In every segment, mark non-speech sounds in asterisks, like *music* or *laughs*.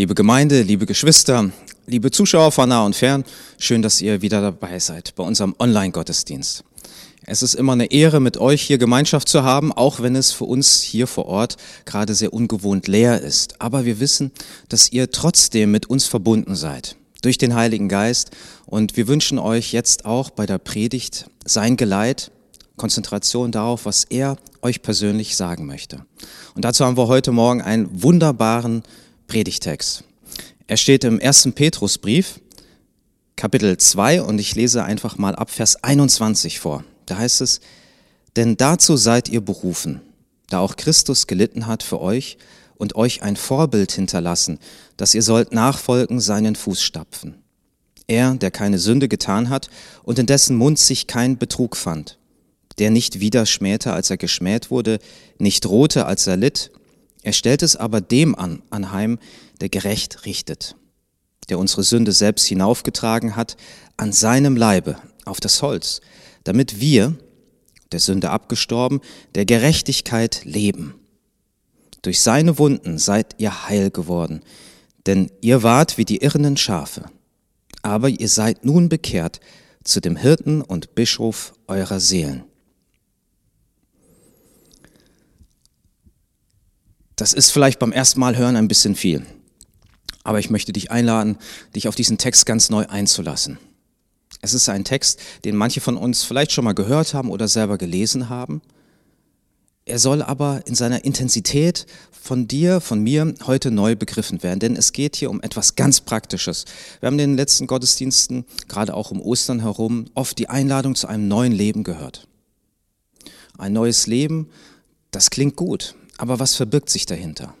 Liebe Gemeinde, liebe Geschwister, liebe Zuschauer von nah und fern, schön, dass ihr wieder dabei seid bei unserem Online-Gottesdienst. Es ist immer eine Ehre, mit euch hier Gemeinschaft zu haben, auch wenn es für uns hier vor Ort gerade sehr ungewohnt leer ist. Aber wir wissen, dass ihr trotzdem mit uns verbunden seid durch den Heiligen Geist. Und wir wünschen euch jetzt auch bei der Predigt sein Geleit, Konzentration darauf, was er euch persönlich sagen möchte. Und dazu haben wir heute Morgen einen wunderbaren Predigtext. Er steht im ersten Petrusbrief, Kapitel 2, und ich lese einfach mal ab Vers 21 vor. Da heißt es, denn dazu seid ihr berufen, da auch Christus gelitten hat für euch und euch ein Vorbild hinterlassen, dass ihr sollt nachfolgen seinen Fußstapfen. Er, der keine Sünde getan hat und in dessen Mund sich kein Betrug fand, der nicht wieder schmähte, als er geschmäht wurde, nicht drohte, als er litt, er stellt es aber dem an, anheim, der gerecht richtet, der unsere Sünde selbst hinaufgetragen hat, an seinem Leibe, auf das Holz, damit wir, der Sünde abgestorben, der Gerechtigkeit leben. Durch seine Wunden seid ihr heil geworden, denn ihr wart wie die irrenden Schafe. Aber ihr seid nun bekehrt zu dem Hirten und Bischof eurer Seelen. Das ist vielleicht beim ersten Mal hören ein bisschen viel. Aber ich möchte dich einladen, dich auf diesen Text ganz neu einzulassen. Es ist ein Text, den manche von uns vielleicht schon mal gehört haben oder selber gelesen haben. Er soll aber in seiner Intensität von dir, von mir heute neu begriffen werden, denn es geht hier um etwas ganz Praktisches. Wir haben in den letzten Gottesdiensten, gerade auch um Ostern herum, oft die Einladung zu einem neuen Leben gehört. Ein neues Leben, das klingt gut, aber was verbirgt sich dahinter?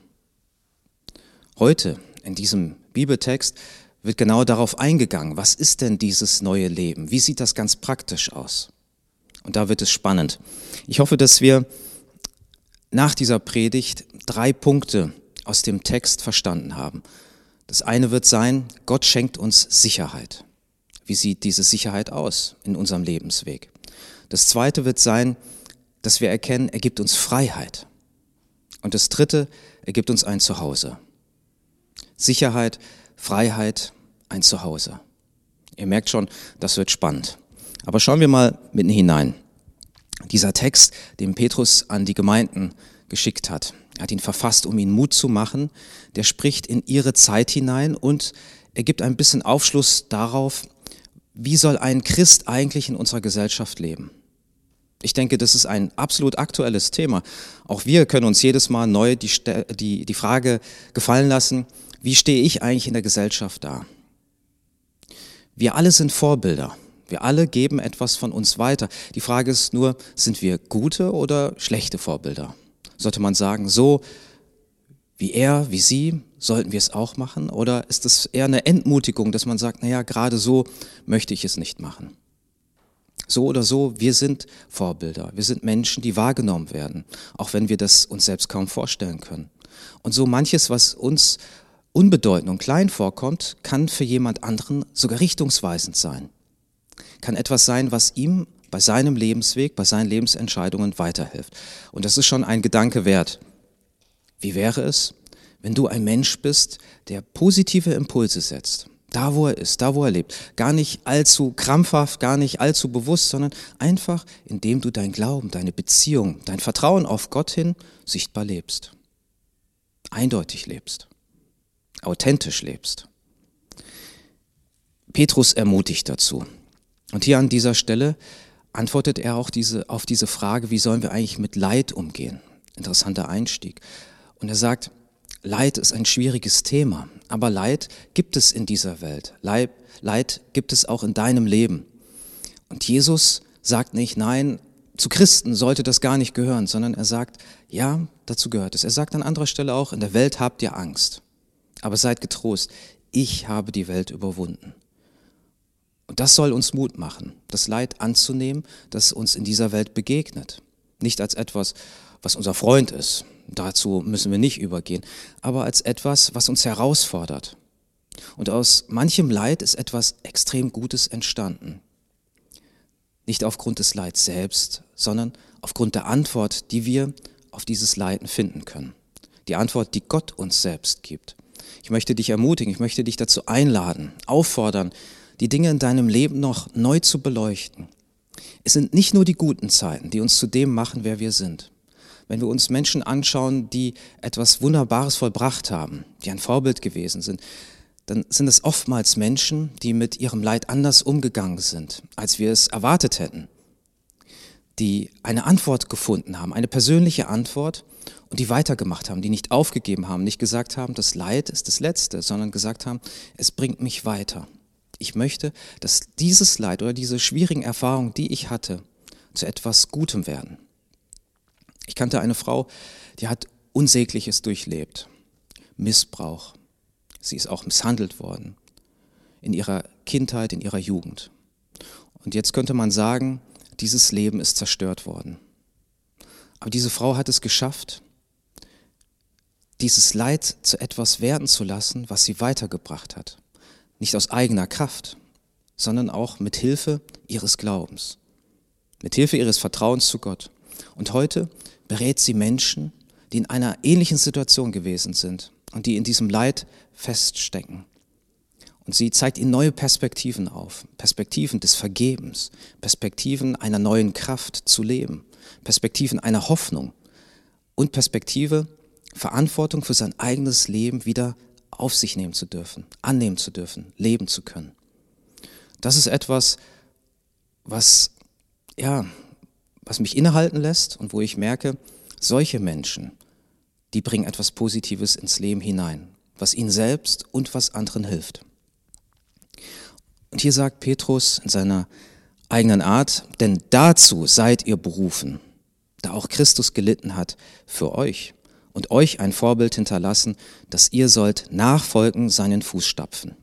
Heute in diesem Bibeltext wird genau darauf eingegangen, was ist denn dieses neue Leben? Wie sieht das ganz praktisch aus? Und da wird es spannend. Ich hoffe, dass wir nach dieser Predigt drei Punkte aus dem Text verstanden haben. Das eine wird sein, Gott schenkt uns Sicherheit. Wie sieht diese Sicherheit aus in unserem Lebensweg? Das zweite wird sein, dass wir erkennen, er gibt uns Freiheit. Und das Dritte, er gibt uns ein Zuhause. Sicherheit, Freiheit, ein Zuhause. Ihr merkt schon, das wird spannend. Aber schauen wir mal mitten hinein. Dieser Text, den Petrus an die Gemeinden geschickt hat, er hat ihn verfasst, um ihnen Mut zu machen, der spricht in ihre Zeit hinein und er gibt ein bisschen Aufschluss darauf, wie soll ein Christ eigentlich in unserer Gesellschaft leben. Ich denke, das ist ein absolut aktuelles Thema. Auch wir können uns jedes Mal neu die, die, die Frage gefallen lassen, wie stehe ich eigentlich in der Gesellschaft da? Wir alle sind Vorbilder. Wir alle geben etwas von uns weiter. Die Frage ist nur, sind wir gute oder schlechte Vorbilder? Sollte man sagen, so wie er, wie sie, sollten wir es auch machen? Oder ist es eher eine Entmutigung, dass man sagt, naja, gerade so möchte ich es nicht machen? So oder so, wir sind Vorbilder. Wir sind Menschen, die wahrgenommen werden, auch wenn wir das uns selbst kaum vorstellen können. Und so manches, was uns unbedeutend und klein vorkommt, kann für jemand anderen sogar richtungsweisend sein. Kann etwas sein, was ihm bei seinem Lebensweg, bei seinen Lebensentscheidungen weiterhilft. Und das ist schon ein Gedanke wert. Wie wäre es, wenn du ein Mensch bist, der positive Impulse setzt, da, wo er ist, da, wo er lebt. Gar nicht allzu krampfhaft, gar nicht allzu bewusst, sondern einfach, indem du dein Glauben, deine Beziehung, dein Vertrauen auf Gott hin sichtbar lebst. Eindeutig lebst. Authentisch lebst. Petrus ermutigt dazu. Und hier an dieser Stelle antwortet er auch diese, auf diese Frage, wie sollen wir eigentlich mit Leid umgehen? Interessanter Einstieg. Und er sagt, Leid ist ein schwieriges Thema, aber Leid gibt es in dieser Welt. Leid, Leid gibt es auch in deinem Leben. Und Jesus sagt nicht, nein, zu Christen sollte das gar nicht gehören, sondern er sagt, ja, dazu gehört es. Er sagt an anderer Stelle auch, in der Welt habt ihr Angst, aber seid getrost, ich habe die Welt überwunden. Und das soll uns Mut machen, das Leid anzunehmen, das uns in dieser Welt begegnet. Nicht als etwas, was unser Freund ist, Dazu müssen wir nicht übergehen, aber als etwas, was uns herausfordert. Und aus manchem Leid ist etwas extrem Gutes entstanden. Nicht aufgrund des Leids selbst, sondern aufgrund der Antwort, die wir auf dieses Leiden finden können. Die Antwort, die Gott uns selbst gibt. Ich möchte dich ermutigen, ich möchte dich dazu einladen, auffordern, die Dinge in deinem Leben noch neu zu beleuchten. Es sind nicht nur die guten Zeiten, die uns zu dem machen, wer wir sind. Wenn wir uns Menschen anschauen, die etwas Wunderbares vollbracht haben, die ein Vorbild gewesen sind, dann sind es oftmals Menschen, die mit ihrem Leid anders umgegangen sind, als wir es erwartet hätten, die eine Antwort gefunden haben, eine persönliche Antwort und die weitergemacht haben, die nicht aufgegeben haben, nicht gesagt haben, das Leid ist das Letzte, sondern gesagt haben, es bringt mich weiter. Ich möchte, dass dieses Leid oder diese schwierigen Erfahrungen, die ich hatte, zu etwas Gutem werden. Kannte eine Frau, die hat Unsägliches durchlebt. Missbrauch. Sie ist auch misshandelt worden. In ihrer Kindheit, in ihrer Jugend. Und jetzt könnte man sagen, dieses Leben ist zerstört worden. Aber diese Frau hat es geschafft, dieses Leid zu etwas werden zu lassen, was sie weitergebracht hat. Nicht aus eigener Kraft, sondern auch mit Hilfe ihres Glaubens, mit Hilfe ihres Vertrauens zu Gott. Und heute berät sie Menschen, die in einer ähnlichen Situation gewesen sind und die in diesem Leid feststecken. Und sie zeigt ihnen neue Perspektiven auf, Perspektiven des Vergebens, Perspektiven einer neuen Kraft zu leben, Perspektiven einer Hoffnung und Perspektive, Verantwortung für sein eigenes Leben wieder auf sich nehmen zu dürfen, annehmen zu dürfen, leben zu können. Das ist etwas, was, ja, was mich innehalten lässt und wo ich merke, solche Menschen, die bringen etwas Positives ins Leben hinein, was ihnen selbst und was anderen hilft. Und hier sagt Petrus in seiner eigenen Art, denn dazu seid ihr berufen, da auch Christus gelitten hat für euch und euch ein Vorbild hinterlassen, dass ihr sollt nachfolgen seinen Fußstapfen.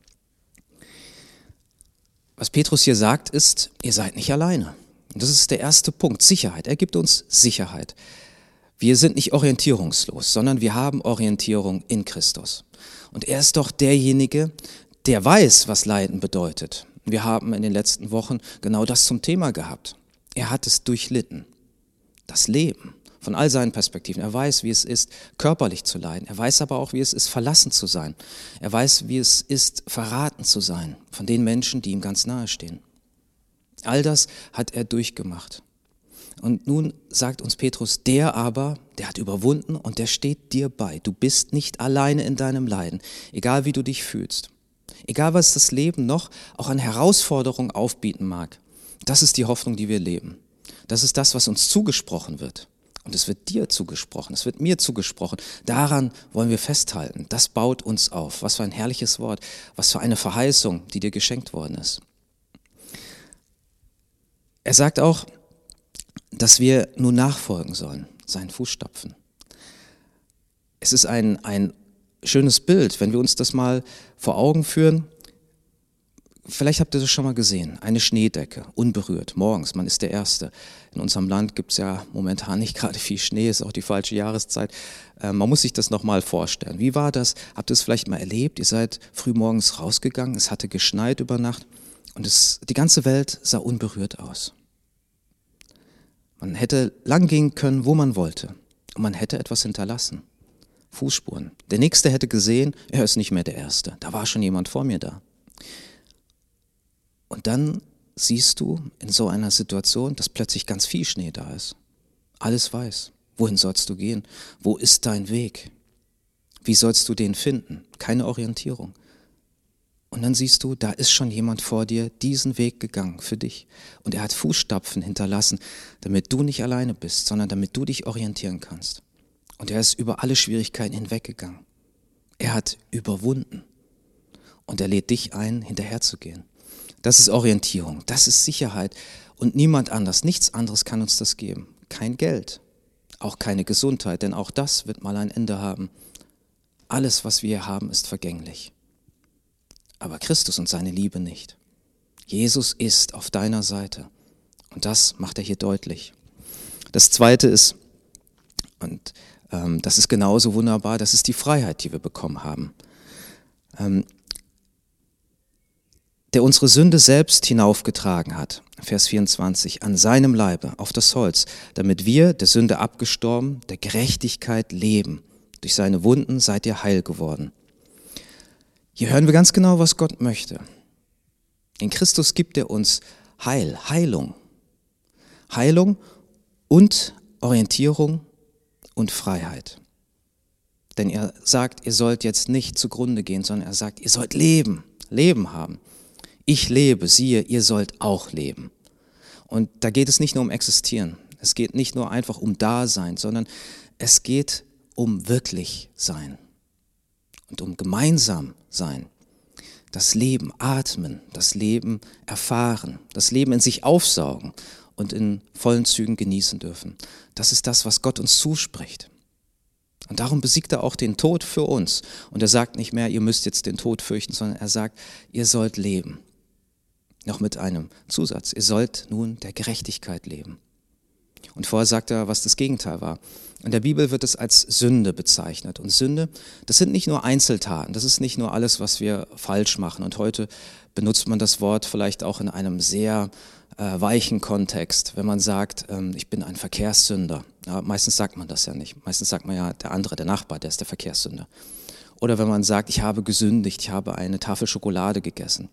Was Petrus hier sagt, ist, ihr seid nicht alleine. Und das ist der erste Punkt, Sicherheit. Er gibt uns Sicherheit. Wir sind nicht orientierungslos, sondern wir haben Orientierung in Christus. Und er ist doch derjenige, der weiß, was Leiden bedeutet. Wir haben in den letzten Wochen genau das zum Thema gehabt. Er hat es durchlitten. Das Leben von all seinen Perspektiven. Er weiß, wie es ist, körperlich zu leiden. Er weiß aber auch, wie es ist, verlassen zu sein. Er weiß, wie es ist, verraten zu sein von den Menschen, die ihm ganz nahe stehen. All das hat er durchgemacht. Und nun sagt uns Petrus, der aber, der hat überwunden und der steht dir bei. Du bist nicht alleine in deinem Leiden, egal wie du dich fühlst. Egal was das Leben noch auch an Herausforderungen aufbieten mag. Das ist die Hoffnung, die wir leben. Das ist das, was uns zugesprochen wird. Und es wird dir zugesprochen, es wird mir zugesprochen. Daran wollen wir festhalten. Das baut uns auf. Was für ein herrliches Wort, was für eine Verheißung, die dir geschenkt worden ist. Er sagt auch, dass wir nur nachfolgen sollen, seinen Fußstapfen. Es ist ein, ein schönes Bild, wenn wir uns das mal vor Augen führen. Vielleicht habt ihr das schon mal gesehen. Eine Schneedecke, unberührt, morgens, man ist der Erste. In unserem Land gibt es ja momentan nicht *laughs* gerade viel Schnee, ist auch die falsche Jahreszeit. Äh, man muss sich das nochmal vorstellen. Wie war das? Habt ihr es vielleicht mal erlebt? Ihr seid früh morgens rausgegangen, es hatte geschneit über Nacht und es, die ganze Welt sah unberührt aus. Man hätte lang gehen können, wo man wollte und man hätte etwas hinterlassen. Fußspuren. Der Nächste hätte gesehen, er ist nicht mehr der Erste. Da war schon jemand vor mir da. Und dann siehst du in so einer Situation, dass plötzlich ganz viel Schnee da ist. Alles weiß. Wohin sollst du gehen? Wo ist dein Weg? Wie sollst du den finden? Keine Orientierung. Und dann siehst du, da ist schon jemand vor dir diesen Weg gegangen für dich. Und er hat Fußstapfen hinterlassen, damit du nicht alleine bist, sondern damit du dich orientieren kannst. Und er ist über alle Schwierigkeiten hinweggegangen. Er hat überwunden. Und er lädt dich ein, hinterherzugehen. Das ist Orientierung, das ist Sicherheit. Und niemand anders, nichts anderes kann uns das geben. Kein Geld, auch keine Gesundheit, denn auch das wird mal ein Ende haben. Alles, was wir haben, ist vergänglich. Aber Christus und seine Liebe nicht. Jesus ist auf deiner Seite. Und das macht er hier deutlich. Das Zweite ist, und ähm, das ist genauso wunderbar, das ist die Freiheit, die wir bekommen haben. Ähm, der unsere Sünde selbst hinaufgetragen hat, Vers 24, an seinem Leibe auf das Holz, damit wir, der Sünde abgestorben, der Gerechtigkeit leben. Durch seine Wunden seid ihr heil geworden. Hier hören wir ganz genau, was Gott möchte. In Christus gibt er uns Heil, Heilung. Heilung und Orientierung und Freiheit. Denn er sagt, ihr sollt jetzt nicht zugrunde gehen, sondern er sagt, ihr sollt leben, Leben haben. Ich lebe, siehe, ihr sollt auch leben. Und da geht es nicht nur um Existieren. Es geht nicht nur einfach um Dasein, sondern es geht um wirklich Sein und um gemeinsam sein. Das Leben atmen, das Leben erfahren, das Leben in sich aufsaugen und in vollen Zügen genießen dürfen. Das ist das, was Gott uns zuspricht. Und darum besiegt er auch den Tod für uns. Und er sagt nicht mehr, ihr müsst jetzt den Tod fürchten, sondern er sagt, ihr sollt leben. Noch mit einem Zusatz, ihr sollt nun der Gerechtigkeit leben. Und vorher sagt er, was das Gegenteil war. In der Bibel wird es als Sünde bezeichnet. Und Sünde, das sind nicht nur Einzeltaten, das ist nicht nur alles, was wir falsch machen. Und heute benutzt man das Wort vielleicht auch in einem sehr äh, weichen Kontext, wenn man sagt, ähm, ich bin ein Verkehrssünder. Ja, meistens sagt man das ja nicht. Meistens sagt man ja, der andere, der Nachbar, der ist der Verkehrssünder. Oder wenn man sagt, ich habe gesündigt, ich habe eine Tafel Schokolade gegessen.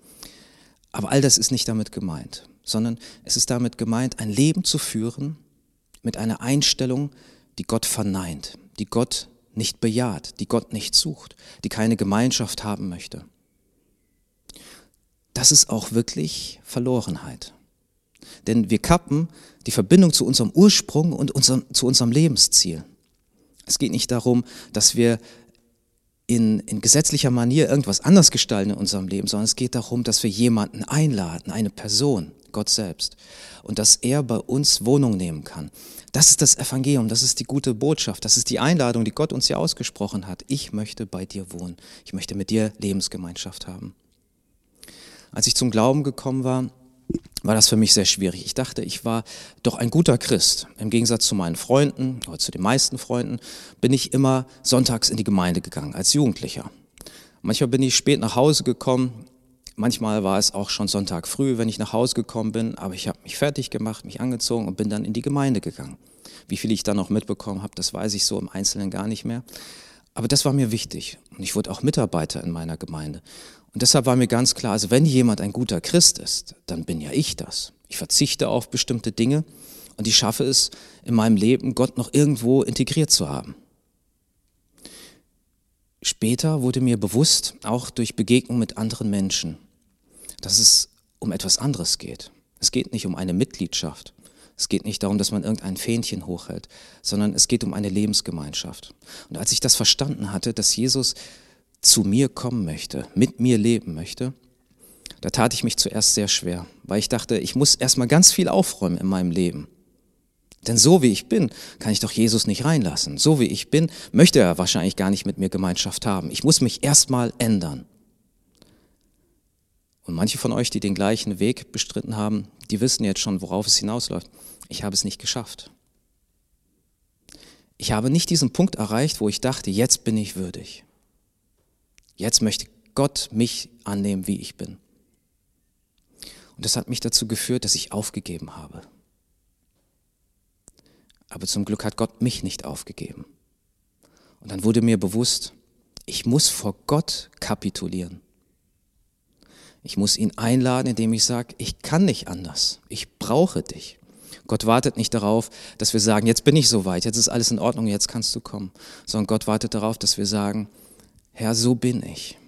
Aber all das ist nicht damit gemeint, sondern es ist damit gemeint, ein Leben zu führen mit einer Einstellung, die Gott verneint, die Gott nicht bejaht, die Gott nicht sucht, die keine Gemeinschaft haben möchte. Das ist auch wirklich Verlorenheit. Denn wir kappen die Verbindung zu unserem Ursprung und unserem, zu unserem Lebensziel. Es geht nicht darum, dass wir in, in gesetzlicher Manier irgendwas anders gestalten in unserem Leben, sondern es geht darum, dass wir jemanden einladen, eine Person, Gott selbst, und dass er bei uns Wohnung nehmen kann. Das ist das Evangelium, das ist die gute Botschaft, das ist die Einladung, die Gott uns hier ausgesprochen hat. Ich möchte bei dir wohnen, ich möchte mit dir Lebensgemeinschaft haben. Als ich zum Glauben gekommen war, war das für mich sehr schwierig. Ich dachte, ich war doch ein guter Christ. Im Gegensatz zu meinen Freunden oder zu den meisten Freunden bin ich immer sonntags in die Gemeinde gegangen als Jugendlicher. Manchmal bin ich spät nach Hause gekommen. Manchmal war es auch schon Sonntag früh, wenn ich nach Hause gekommen bin, aber ich habe mich fertig gemacht, mich angezogen und bin dann in die Gemeinde gegangen. Wie viel ich dann noch mitbekommen habe, das weiß ich so im Einzelnen gar nicht mehr. Aber das war mir wichtig. Und ich wurde auch Mitarbeiter in meiner Gemeinde. Und deshalb war mir ganz klar, also wenn jemand ein guter Christ ist, dann bin ja ich das. Ich verzichte auf bestimmte Dinge und ich schaffe es in meinem Leben, Gott noch irgendwo integriert zu haben. Später wurde mir bewusst, auch durch Begegnung mit anderen Menschen, dass es um etwas anderes geht. Es geht nicht um eine Mitgliedschaft. Es geht nicht darum, dass man irgendein Fähnchen hochhält, sondern es geht um eine Lebensgemeinschaft. Und als ich das verstanden hatte, dass Jesus zu mir kommen möchte, mit mir leben möchte, da tat ich mich zuerst sehr schwer, weil ich dachte, ich muss erstmal ganz viel aufräumen in meinem Leben. Denn so wie ich bin, kann ich doch Jesus nicht reinlassen. So wie ich bin, möchte er wahrscheinlich gar nicht mit mir Gemeinschaft haben. Ich muss mich erstmal ändern. Und manche von euch, die den gleichen Weg bestritten haben, die wissen jetzt schon, worauf es hinausläuft. Ich habe es nicht geschafft. Ich habe nicht diesen Punkt erreicht, wo ich dachte, jetzt bin ich würdig. Jetzt möchte Gott mich annehmen, wie ich bin. Und das hat mich dazu geführt, dass ich aufgegeben habe. Aber zum Glück hat Gott mich nicht aufgegeben. Und dann wurde mir bewusst, ich muss vor Gott kapitulieren. Ich muss ihn einladen, indem ich sage, ich kann nicht anders. Ich brauche dich. Gott wartet nicht darauf, dass wir sagen, jetzt bin ich soweit, jetzt ist alles in Ordnung, jetzt kannst du kommen, sondern Gott wartet darauf, dass wir sagen, Herr, so bin ich.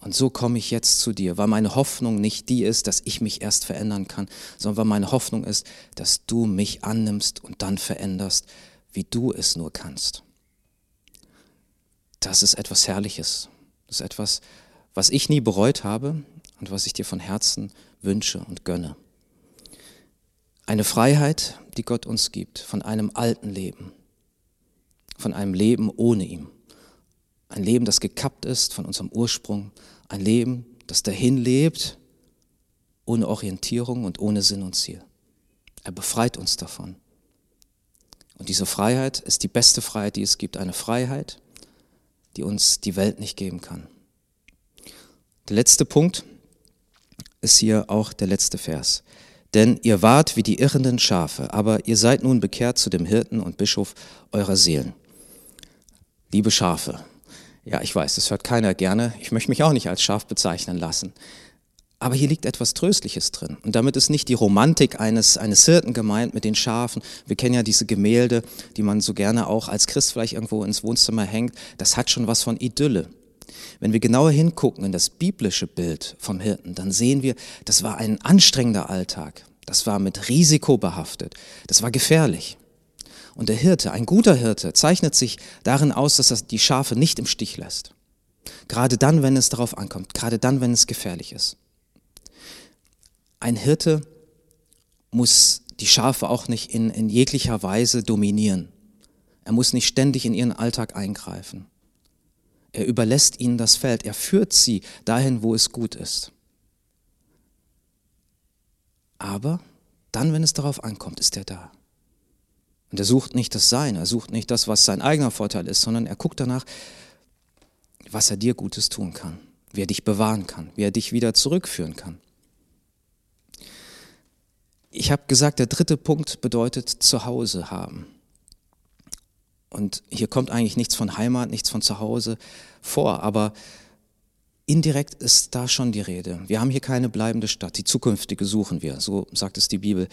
Und so komme ich jetzt zu dir, weil meine Hoffnung nicht die ist, dass ich mich erst verändern kann, sondern weil meine Hoffnung ist, dass du mich annimmst und dann veränderst, wie du es nur kannst. Das ist etwas Herrliches. Das ist etwas, was ich nie bereut habe und was ich dir von Herzen wünsche und gönne. Eine Freiheit, die Gott uns gibt, von einem alten Leben, von einem Leben ohne ihm. Ein Leben, das gekappt ist von unserem Ursprung. Ein Leben, das dahin lebt, ohne Orientierung und ohne Sinn und Ziel. Er befreit uns davon. Und diese Freiheit ist die beste Freiheit, die es gibt. Eine Freiheit, die uns die Welt nicht geben kann. Der letzte Punkt ist hier auch der letzte Vers. Denn ihr wart wie die irrenden Schafe, aber ihr seid nun bekehrt zu dem Hirten und Bischof eurer Seelen. Liebe Schafe, Ja, ich weiß, das hört keiner gerne. Ich möchte mich auch nicht als Schaf bezeichnen lassen. Aber hier liegt etwas Tröstliches drin. Und damit ist nicht die Romantik eines, eines Hirten gemeint mit den Schafen. Wir kennen ja diese Gemälde, die man so gerne auch als Christ vielleicht irgendwo ins Wohnzimmer hängt. Das hat schon was von Idylle. Wenn wir genauer hingucken in das biblische Bild vom Hirten, dann sehen wir, das war ein anstrengender Alltag. Das war mit Risiko behaftet. Das war gefährlich. Und der Hirte, ein guter Hirte, zeichnet sich darin aus, dass er die Schafe nicht im Stich lässt. Gerade dann, wenn es darauf ankommt, gerade dann, wenn es gefährlich ist. Ein Hirte muss die Schafe auch nicht in, in jeglicher Weise dominieren. Er muss nicht ständig in ihren Alltag eingreifen. Er überlässt ihnen das Feld. Er führt sie dahin, wo es gut ist. Aber dann, wenn es darauf ankommt, ist er da. Und er sucht nicht das Seine, er sucht nicht das, was sein eigener Vorteil ist, sondern er guckt danach, was er dir Gutes tun kann, wie er dich bewahren kann, wie er dich wieder zurückführen kann. Ich habe gesagt, der dritte Punkt bedeutet Zuhause haben. Und hier kommt eigentlich nichts von Heimat, nichts von Zuhause vor, aber indirekt ist da schon die Rede. Wir haben hier keine bleibende Stadt, die zukünftige suchen wir, so sagt es die Bibel.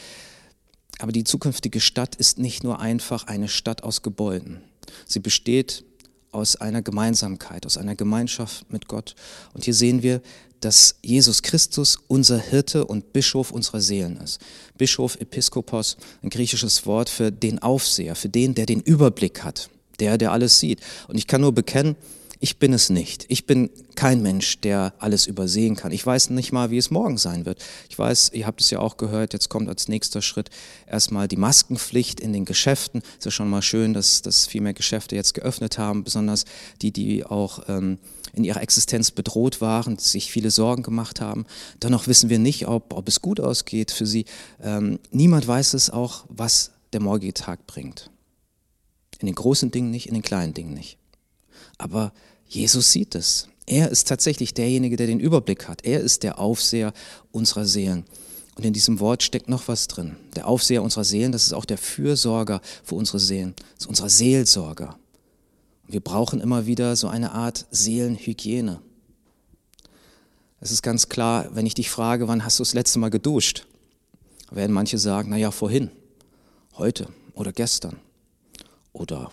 Aber die zukünftige Stadt ist nicht nur einfach eine Stadt aus Gebäuden. Sie besteht aus einer Gemeinsamkeit, aus einer Gemeinschaft mit Gott. Und hier sehen wir, dass Jesus Christus unser Hirte und Bischof unserer Seelen ist. Bischof, Episkopos, ein griechisches Wort für den Aufseher, für den, der den Überblick hat, der, der alles sieht. Und ich kann nur bekennen, ich bin es nicht. Ich bin kein Mensch, der alles übersehen kann. Ich weiß nicht mal, wie es morgen sein wird. Ich weiß, ihr habt es ja auch gehört, jetzt kommt als nächster Schritt erstmal die Maskenpflicht in den Geschäften. Es ist ja schon mal schön, dass, dass viel mehr Geschäfte jetzt geöffnet haben, besonders die, die auch ähm, in ihrer Existenz bedroht waren, sich viele Sorgen gemacht haben. Dennoch wissen wir nicht, ob, ob es gut ausgeht für sie. Ähm, niemand weiß es auch, was der morgige Tag bringt. In den großen Dingen nicht, in den kleinen Dingen nicht. Aber Jesus sieht es. Er ist tatsächlich derjenige, der den Überblick hat. Er ist der Aufseher unserer Seelen. Und in diesem Wort steckt noch was drin. Der Aufseher unserer Seelen, das ist auch der Fürsorger für unsere Seelen. Das ist unser Seelsorger. Wir brauchen immer wieder so eine Art Seelenhygiene. Es ist ganz klar, wenn ich dich frage, wann hast du das letzte Mal geduscht, werden manche sagen, naja, vorhin, heute oder gestern oder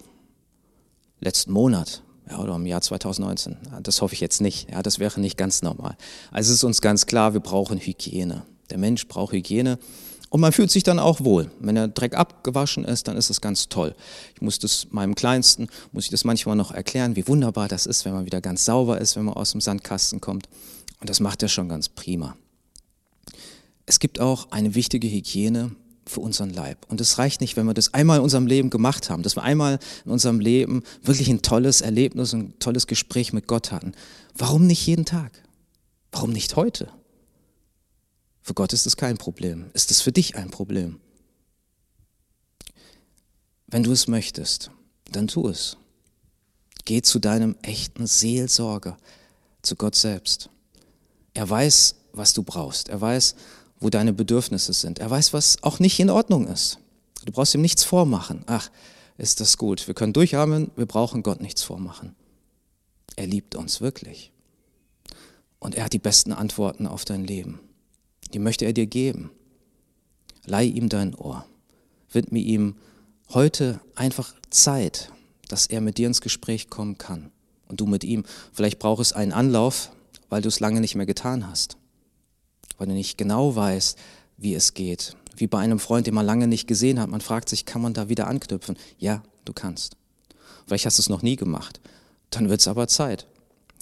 letzten Monat ja, oder im Jahr 2019. Das hoffe ich jetzt nicht. Ja, das wäre nicht ganz normal. Also es ist uns ganz klar, wir brauchen Hygiene. Der Mensch braucht Hygiene. Und man fühlt sich dann auch wohl. Wenn der Dreck abgewaschen ist, dann ist das ganz toll. Ich muss das meinem Kleinsten, muss ich das manchmal noch erklären, wie wunderbar das ist, wenn man wieder ganz sauber ist, wenn man aus dem Sandkasten kommt. Und das macht er schon ganz prima. Es gibt auch eine wichtige Hygiene für unseren Leib. Und es reicht nicht, wenn wir das einmal in unserem Leben gemacht haben, dass wir einmal in unserem Leben wirklich ein tolles Erlebnis, ein tolles Gespräch mit Gott hatten. Warum nicht jeden Tag? Warum nicht heute? Für Gott ist es kein Problem. Ist es für dich ein Problem? Wenn du es möchtest, dann tu es. Geh zu deinem echten Seelsorger, zu Gott selbst. Er weiß, was du brauchst. Er weiß, wo deine Bedürfnisse sind. Er weiß, was auch nicht in Ordnung ist. Du brauchst ihm nichts vormachen. Ach, ist das gut. Wir können durchatmen, wir brauchen Gott nichts vormachen. Er liebt uns wirklich. Und er hat die besten Antworten auf dein Leben. Die möchte er dir geben. Leih ihm dein Ohr. Widme ihm heute einfach Zeit, dass er mit dir ins Gespräch kommen kann. Und du mit ihm. Vielleicht braucht es einen Anlauf, weil du es lange nicht mehr getan hast weil du nicht genau weißt, wie es geht. Wie bei einem Freund, den man lange nicht gesehen hat. Man fragt sich, kann man da wieder anknüpfen? Ja, du kannst. Vielleicht hast du es noch nie gemacht. Dann wird es aber Zeit.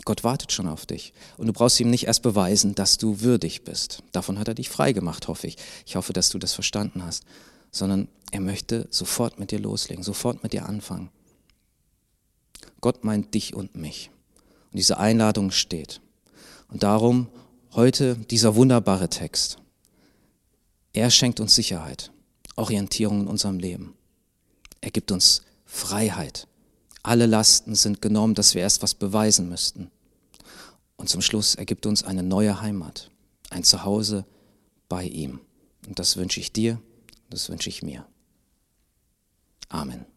Gott wartet schon auf dich. Und du brauchst ihm nicht erst beweisen, dass du würdig bist. Davon hat er dich frei gemacht, hoffe ich. Ich hoffe, dass du das verstanden hast. Sondern er möchte sofort mit dir loslegen, sofort mit dir anfangen. Gott meint dich und mich. Und diese Einladung steht. Und darum Heute dieser wunderbare Text. Er schenkt uns Sicherheit, Orientierung in unserem Leben. Er gibt uns Freiheit. Alle Lasten sind genommen, dass wir erst was beweisen müssten. Und zum Schluss ergibt uns eine neue Heimat, ein Zuhause bei ihm. Und das wünsche ich dir, das wünsche ich mir. Amen.